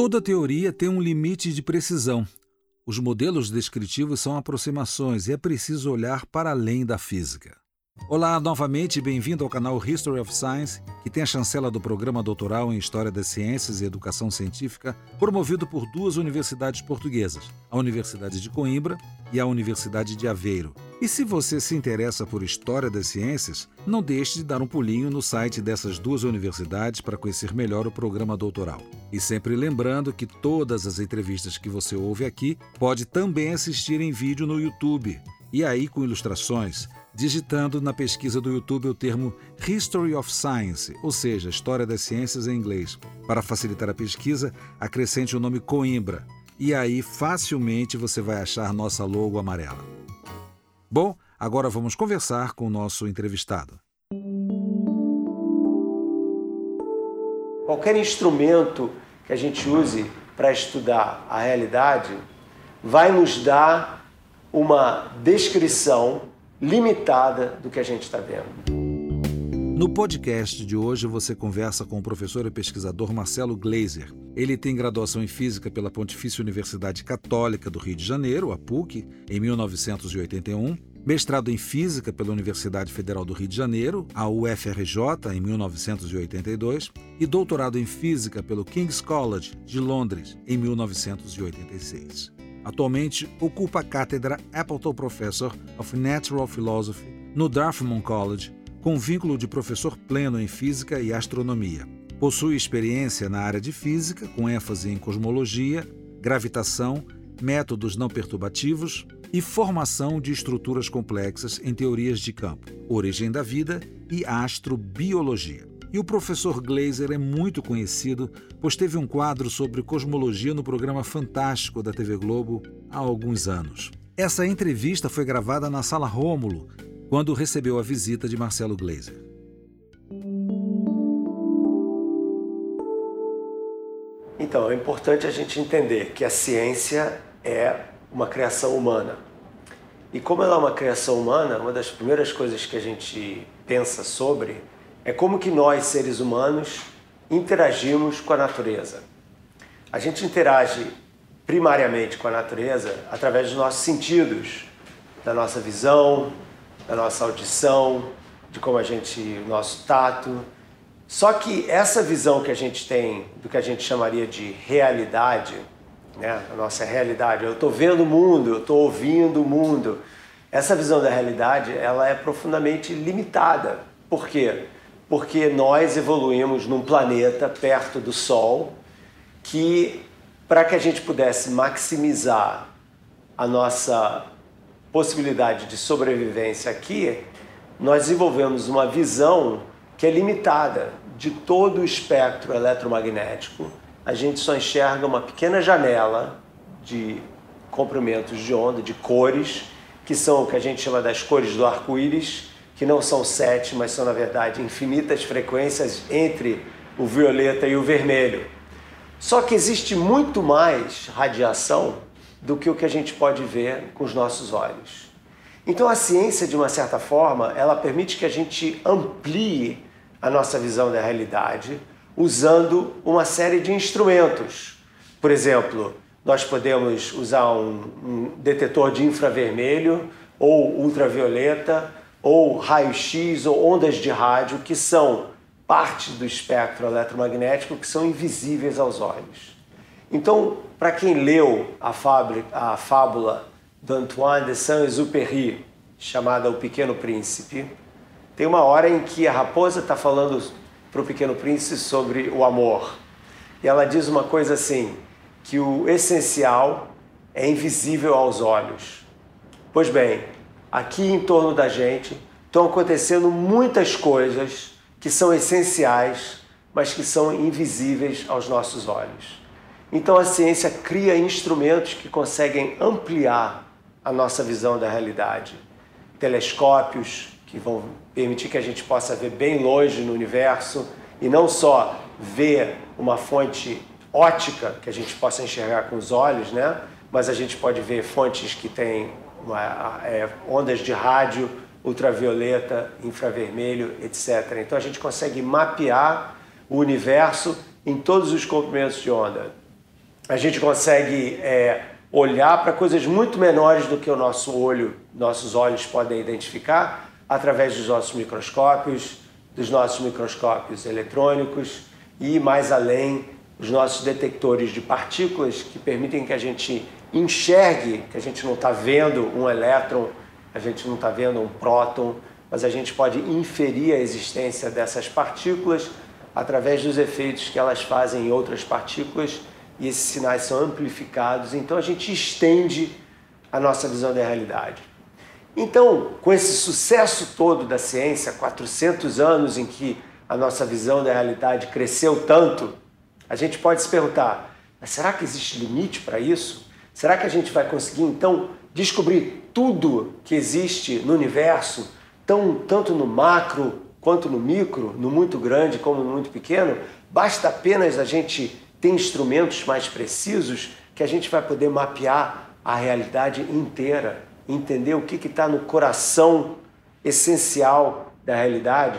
Toda teoria tem um limite de precisão. Os modelos descritivos são aproximações e é preciso olhar para além da física. Olá, novamente bem-vindo ao canal History of Science, que tem a chancela do programa doutoral em História das Ciências e Educação Científica, promovido por duas universidades portuguesas, a Universidade de Coimbra e a Universidade de Aveiro. E se você se interessa por História das Ciências, não deixe de dar um pulinho no site dessas duas universidades para conhecer melhor o programa doutoral. E sempre lembrando que todas as entrevistas que você ouve aqui pode também assistir em vídeo no YouTube, e aí com ilustrações digitando na pesquisa do YouTube o termo History of Science, ou seja, História das Ciências em inglês. Para facilitar a pesquisa, acrescente o nome Coimbra, e aí facilmente você vai achar nossa logo amarela. Bom, agora vamos conversar com o nosso entrevistado. Qualquer instrumento que a gente use para estudar a realidade vai nos dar uma descrição limitada do que a gente está vendo. No podcast de hoje você conversa com o professor e pesquisador Marcelo Gleiser. Ele tem graduação em Física pela Pontifícia Universidade Católica do Rio de Janeiro, a PUC, em 1981, mestrado em Física pela Universidade Federal do Rio de Janeiro, a UFRJ, em 1982, e doutorado em Física pelo King's College de Londres, em 1986. Atualmente ocupa a cátedra Appleton Professor of Natural Philosophy no Dartmouth College, com vínculo de professor pleno em física e astronomia. Possui experiência na área de física, com ênfase em cosmologia, gravitação, métodos não perturbativos e formação de estruturas complexas em teorias de campo, origem da vida e astrobiologia. E o professor Glazer é muito conhecido, pois teve um quadro sobre cosmologia no programa Fantástico da TV Globo há alguns anos. Essa entrevista foi gravada na Sala Rômulo, quando recebeu a visita de Marcelo Glazer. Então, é importante a gente entender que a ciência é uma criação humana. E como ela é uma criação humana, uma das primeiras coisas que a gente pensa sobre é como que nós, seres humanos, interagimos com a natureza. A gente interage primariamente com a natureza através dos nossos sentidos, da nossa visão, da nossa audição, de como a gente, o nosso tato. Só que essa visão que a gente tem do que a gente chamaria de realidade, né? a nossa realidade, eu estou vendo o mundo, eu estou ouvindo o mundo. Essa visão da realidade, ela é profundamente limitada. Por quê? Porque nós evoluímos num planeta perto do Sol que, para que a gente pudesse maximizar a nossa possibilidade de sobrevivência aqui, nós desenvolvemos uma visão que é limitada de todo o espectro eletromagnético. A gente só enxerga uma pequena janela de comprimentos de onda, de cores, que são o que a gente chama das cores do arco-íris, que não são sete, mas são na verdade infinitas frequências entre o violeta e o vermelho. Só que existe muito mais radiação do que o que a gente pode ver com os nossos olhos. Então a ciência, de uma certa forma, ela permite que a gente amplie a nossa visão da realidade usando uma série de instrumentos. Por exemplo, nós podemos usar um, um detetor de infravermelho ou ultravioleta ou raio-x ou ondas de rádio que são parte do espectro eletromagnético que são invisíveis aos olhos. Então, para quem leu a, a fábula d'Antoine de Saint-Exupéry, chamada O Pequeno Príncipe, tem uma hora em que a raposa está falando para o Pequeno Príncipe sobre o amor. E ela diz uma coisa assim, que o essencial é invisível aos olhos. Pois bem, aqui em torno da gente estão acontecendo muitas coisas que são essenciais, mas que são invisíveis aos nossos olhos. Então a ciência cria instrumentos que conseguem ampliar a nossa visão da realidade. Telescópios que vão permitir que a gente possa ver bem longe no universo e não só ver uma fonte ótica que a gente possa enxergar com os olhos, né? Mas a gente pode ver fontes que têm é, ondas de rádio, ultravioleta, infravermelho, etc. Então a gente consegue mapear o universo em todos os comprimentos de onda. a gente consegue é, olhar para coisas muito menores do que o nosso olho, nossos olhos podem identificar através dos nossos microscópios, dos nossos microscópios eletrônicos e mais além os nossos detectores de partículas que permitem que a gente enxergue, que a gente não está vendo um elétron, a gente não está vendo um próton, mas a gente pode inferir a existência dessas partículas através dos efeitos que elas fazem em outras partículas e esses sinais são amplificados, então a gente estende a nossa visão da realidade. Então, com esse sucesso todo da ciência, 400 anos em que a nossa visão da realidade cresceu tanto, a gente pode se perguntar: será que existe limite para isso? Será que a gente vai conseguir então descobrir tudo que existe no universo, tão, tanto no macro quanto no micro, no muito grande como no muito pequeno? Basta apenas a gente ter instrumentos mais precisos que a gente vai poder mapear a realidade inteira entender o que está no coração essencial da realidade?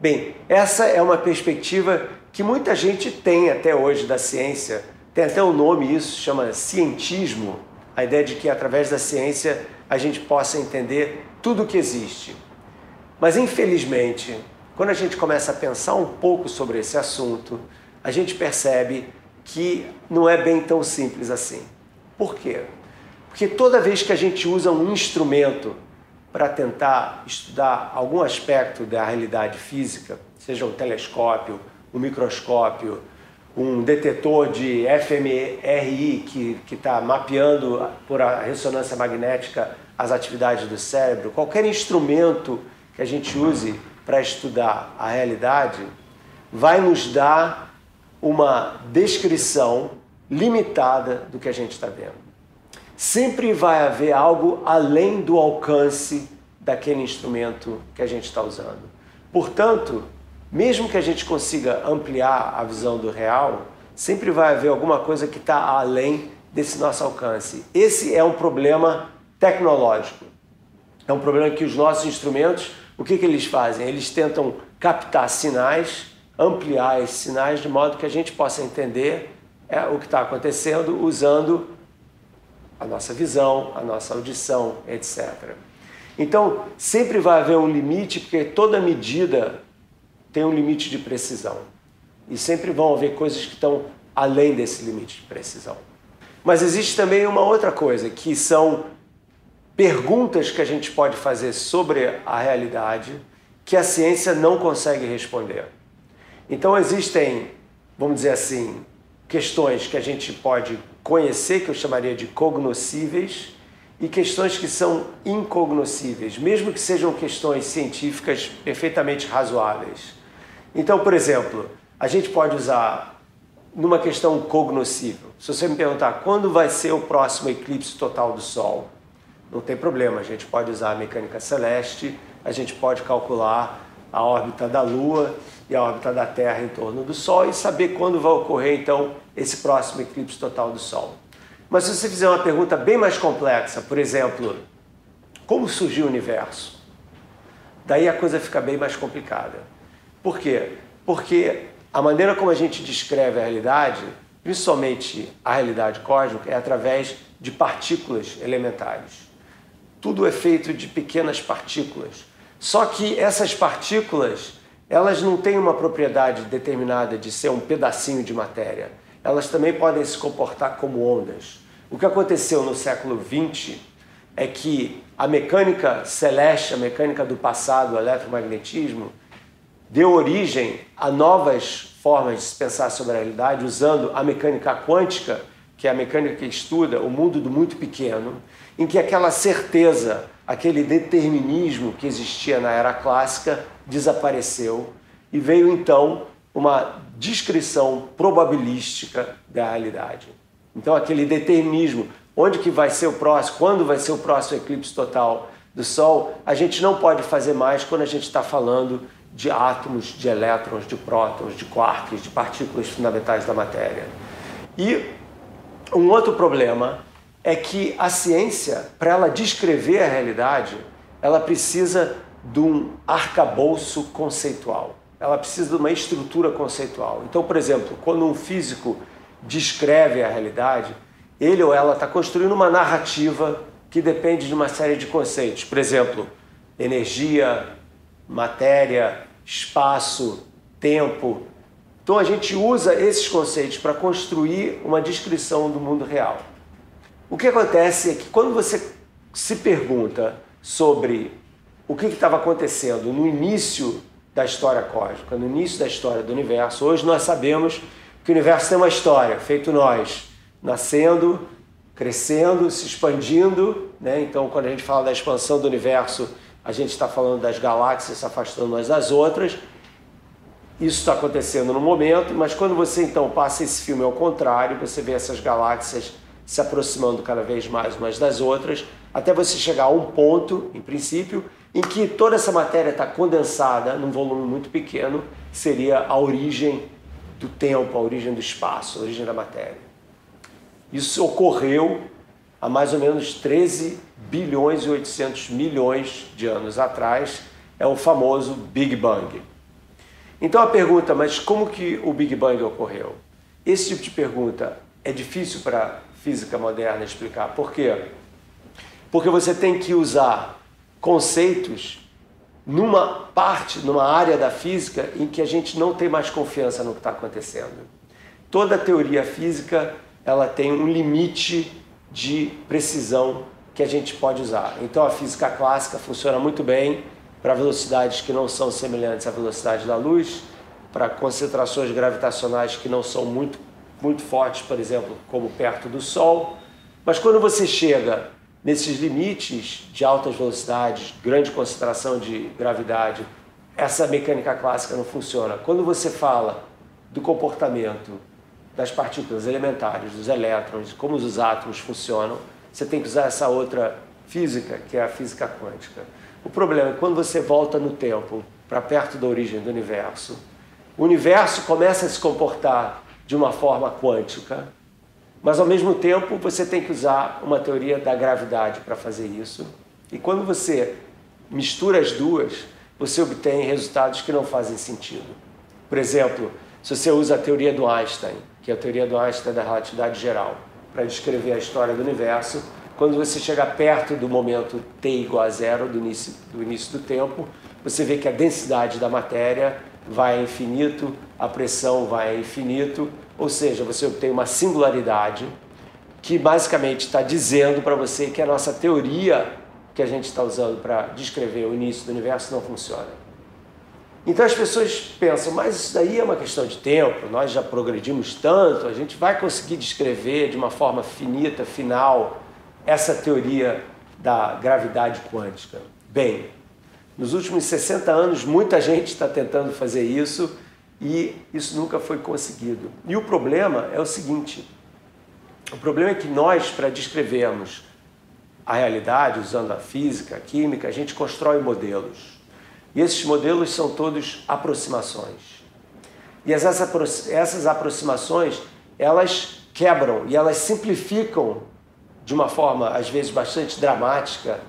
Bem, essa é uma perspectiva que muita gente tem até hoje da ciência. Tem até um nome isso, chama cientismo, a ideia de que através da ciência a gente possa entender tudo o que existe. Mas infelizmente, quando a gente começa a pensar um pouco sobre esse assunto, a gente percebe que não é bem tão simples assim. Por quê? Porque toda vez que a gente usa um instrumento para tentar estudar algum aspecto da realidade física, seja um telescópio, um microscópio, um detetor de fMRI que está mapeando por ressonância magnética as atividades do cérebro, qualquer instrumento que a gente use para estudar a realidade vai nos dar uma descrição limitada do que a gente está vendo sempre vai haver algo além do alcance daquele instrumento que a gente está usando. Portanto, mesmo que a gente consiga ampliar a visão do real, sempre vai haver alguma coisa que está além desse nosso alcance. Esse é um problema tecnológico. É um problema que os nossos instrumentos, o que, que eles fazem? Eles tentam captar sinais, ampliar esses sinais de modo que a gente possa entender é, o que está acontecendo usando a nossa visão, a nossa audição, etc. Então, sempre vai haver um limite, porque toda medida tem um limite de precisão. E sempre vão haver coisas que estão além desse limite de precisão. Mas existe também uma outra coisa, que são perguntas que a gente pode fazer sobre a realidade que a ciência não consegue responder. Então existem, vamos dizer assim, questões que a gente pode conhecer, que eu chamaria de cognoscíveis, e questões que são incognoscíveis, mesmo que sejam questões científicas perfeitamente razoáveis. Então, por exemplo, a gente pode usar numa questão cognoscível. Se você me perguntar quando vai ser o próximo eclipse total do Sol, não tem problema, a gente pode usar a mecânica celeste, a gente pode calcular a órbita da Lua e a órbita da Terra em torno do Sol e saber quando vai ocorrer então esse próximo eclipse total do Sol. Mas se você fizer uma pergunta bem mais complexa, por exemplo, como surgiu o universo? Daí a coisa fica bem mais complicada. Por quê? Porque a maneira como a gente descreve a realidade, principalmente a realidade cósmica, é através de partículas elementares. Tudo é feito de pequenas partículas. Só que essas partículas elas não têm uma propriedade determinada de ser um pedacinho de matéria. Elas também podem se comportar como ondas. O que aconteceu no século XX é que a mecânica celeste, a mecânica do passado, o eletromagnetismo, deu origem a novas formas de se pensar sobre a realidade usando a mecânica quântica, que é a mecânica que estuda o mundo do muito pequeno, em que aquela certeza, aquele determinismo que existia na era clássica desapareceu e veio então uma descrição probabilística da realidade. Então aquele determinismo, onde que vai ser o próximo, quando vai ser o próximo eclipse total do Sol, a gente não pode fazer mais quando a gente está falando de átomos, de elétrons, de prótons, de quarks, de partículas fundamentais da matéria. E um outro problema é que a ciência, para ela descrever a realidade, ela precisa de um arcabouço conceitual. Ela precisa de uma estrutura conceitual. Então, por exemplo, quando um físico descreve a realidade, ele ou ela está construindo uma narrativa que depende de uma série de conceitos. Por exemplo, energia, matéria, espaço, tempo. Então a gente usa esses conceitos para construir uma descrição do mundo real. O que acontece é que quando você se pergunta sobre o que estava acontecendo no início da história cósmica, no início da história do universo, hoje nós sabemos que o universo tem uma história, feito nós, nascendo, crescendo, se expandindo. Né? Então, quando a gente fala da expansão do universo, a gente está falando das galáxias se afastando umas das outras. Isso está acontecendo no momento, mas quando você então passa esse filme ao contrário, você vê essas galáxias se aproximando cada vez mais umas das outras, até você chegar a um ponto, em princípio, em que toda essa matéria está condensada num volume muito pequeno, que seria a origem do tempo, a origem do espaço, a origem da matéria. Isso ocorreu há mais ou menos 13 bilhões e 800 milhões de anos atrás, é o famoso Big Bang. Então a pergunta, mas como que o Big Bang ocorreu? Esse tipo de pergunta é difícil para a física moderna explicar. Por quê? Porque você tem que usar conceitos numa parte, numa área da física em que a gente não tem mais confiança no que está acontecendo. Toda teoria física ela tem um limite de precisão que a gente pode usar. Então a física clássica funciona muito bem para velocidades que não são semelhantes à velocidade da luz, para concentrações gravitacionais que não são muito, muito fortes, por exemplo, como perto do Sol. Mas quando você chega nesses limites de altas velocidades, grande concentração de gravidade, essa mecânica clássica não funciona. Quando você fala do comportamento das partículas elementares, dos elétrons, como os átomos funcionam, você tem que usar essa outra física, que é a física quântica. O problema é que quando você volta no tempo para perto da origem do universo, o universo começa a se comportar de uma forma quântica, mas ao mesmo tempo você tem que usar uma teoria da gravidade para fazer isso. E quando você mistura as duas, você obtém resultados que não fazem sentido. Por exemplo, se você usa a teoria do Einstein, que é a teoria do Einstein da relatividade geral, para descrever a história do universo, quando você chega perto do momento t igual a zero, do início, do início do tempo, você vê que a densidade da matéria vai a infinito, a pressão vai a infinito, ou seja, você obtém uma singularidade que basicamente está dizendo para você que a nossa teoria que a gente está usando para descrever o início do universo não funciona. Então as pessoas pensam, mas isso daí é uma questão de tempo, nós já progredimos tanto, a gente vai conseguir descrever de uma forma finita, final, essa teoria da gravidade quântica. Bem, nos últimos 60 anos muita gente está tentando fazer isso e isso nunca foi conseguido. E o problema é o seguinte: o problema é que nós, para descrevermos a realidade usando a física, a química, a gente constrói modelos. E esses modelos são todos aproximações. E essas, essas aproximações, elas quebram e elas simplificam de uma forma, às vezes, bastante dramática,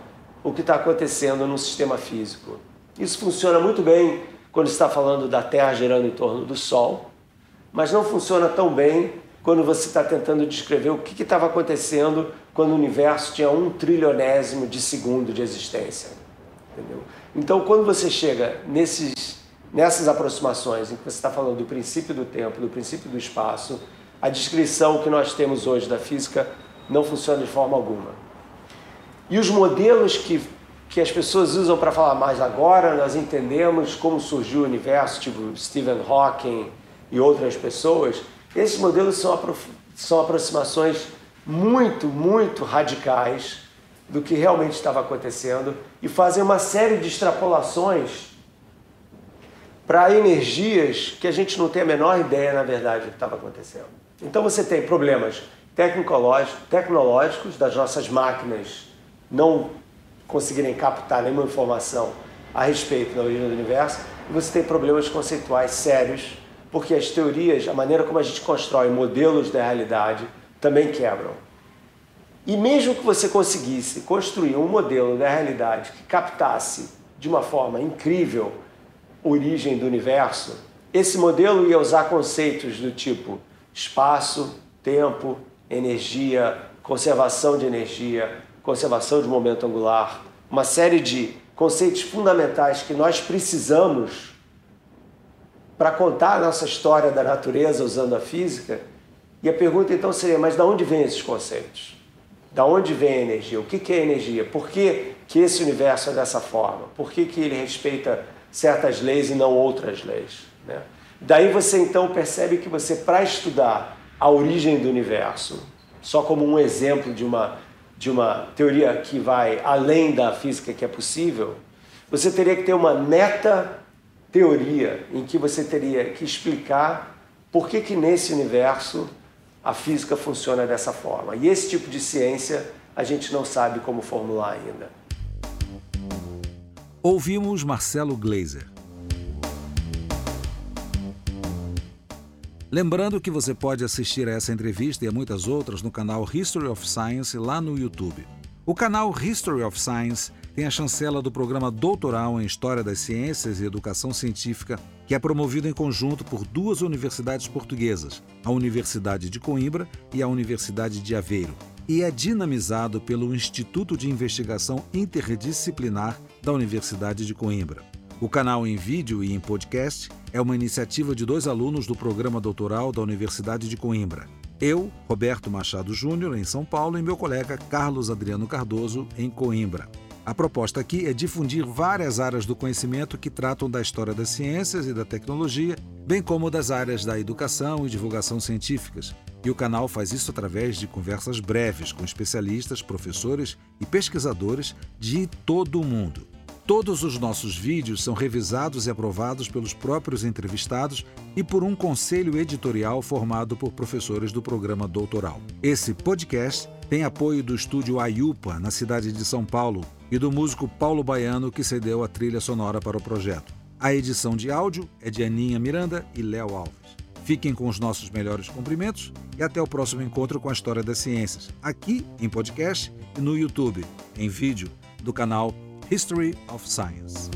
o que está acontecendo no sistema físico. Isso funciona muito bem quando está falando da Terra girando em torno do Sol, mas não funciona tão bem quando você está tentando descrever o que estava acontecendo quando o universo tinha um trilionésimo de segundo de existência. Entendeu? Então, quando você chega nesses, nessas aproximações em que você está falando do princípio do tempo, do princípio do espaço, a descrição que nós temos hoje da física não funciona de forma alguma. E os modelos que que as pessoas usam para falar mais agora, nós entendemos como surgiu o universo, tipo Stephen Hawking e outras pessoas. Esses modelos são, são aproximações muito, muito radicais do que realmente estava acontecendo e fazem uma série de extrapolações para energias que a gente não tem a menor ideia, na verdade, do que estava acontecendo. Então você tem problemas tecnológicos das nossas máquinas não conseguirem captar nenhuma informação a respeito da origem do universo, você tem problemas conceituais sérios, porque as teorias, a maneira como a gente constrói modelos da realidade, também quebram. E mesmo que você conseguisse construir um modelo da realidade que captasse de uma forma incrível a origem do universo, esse modelo ia usar conceitos do tipo espaço, tempo, energia, conservação de energia, conservação de momento angular, uma série de conceitos fundamentais que nós precisamos para contar a nossa história da natureza usando a física. E a pergunta então seria: mas de onde vêm esses conceitos? Da onde vem a energia? O que, é energia? Por que, que esse universo é dessa forma? Por que, que ele respeita certas leis e não outras leis? Né? Daí você então percebe que você, para estudar a origem do universo, só como um exemplo de uma, de uma teoria que vai além da física que é possível, você teria que ter uma meta teoria em que você teria que explicar por que, que nesse universo a física funciona dessa forma. E esse tipo de ciência a gente não sabe como formular ainda. Ouvimos Marcelo Glazer. Lembrando que você pode assistir a essa entrevista e a muitas outras no canal History of Science lá no YouTube. O canal History of Science tem a chancela do programa Doutoral em História das Ciências e Educação Científica, que é promovido em conjunto por duas universidades portuguesas, a Universidade de Coimbra e a Universidade de Aveiro, e é dinamizado pelo Instituto de Investigação Interdisciplinar da Universidade de Coimbra. O canal em vídeo e em podcast é uma iniciativa de dois alunos do programa doutoral da Universidade de Coimbra. Eu, Roberto Machado Júnior, em São Paulo, e meu colega Carlos Adriano Cardoso, em Coimbra. A proposta aqui é difundir várias áreas do conhecimento que tratam da história das ciências e da tecnologia, bem como das áreas da educação e divulgação científicas. E o canal faz isso através de conversas breves com especialistas, professores e pesquisadores de todo o mundo. Todos os nossos vídeos são revisados e aprovados pelos próprios entrevistados e por um conselho editorial formado por professores do programa doutoral. Esse podcast tem apoio do estúdio Ayupa, na cidade de São Paulo, e do músico Paulo Baiano, que cedeu a trilha sonora para o projeto. A edição de áudio é de Aninha Miranda e Léo Alves. Fiquem com os nossos melhores cumprimentos e até o próximo encontro com a História das Ciências, aqui em podcast e no YouTube, em vídeo, do canal History of Science.